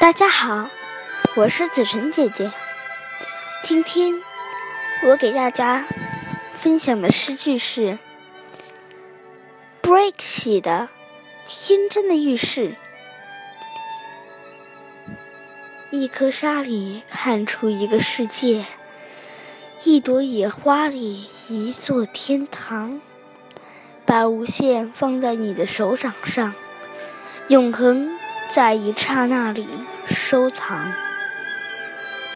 大家好，我是子晨姐姐。今天我给大家分享的诗句是 Break 写的《天真的浴室》。一颗沙里看出一个世界，一朵野花里一座天堂。把无限放在你的手掌上，永恒在一刹那里收藏。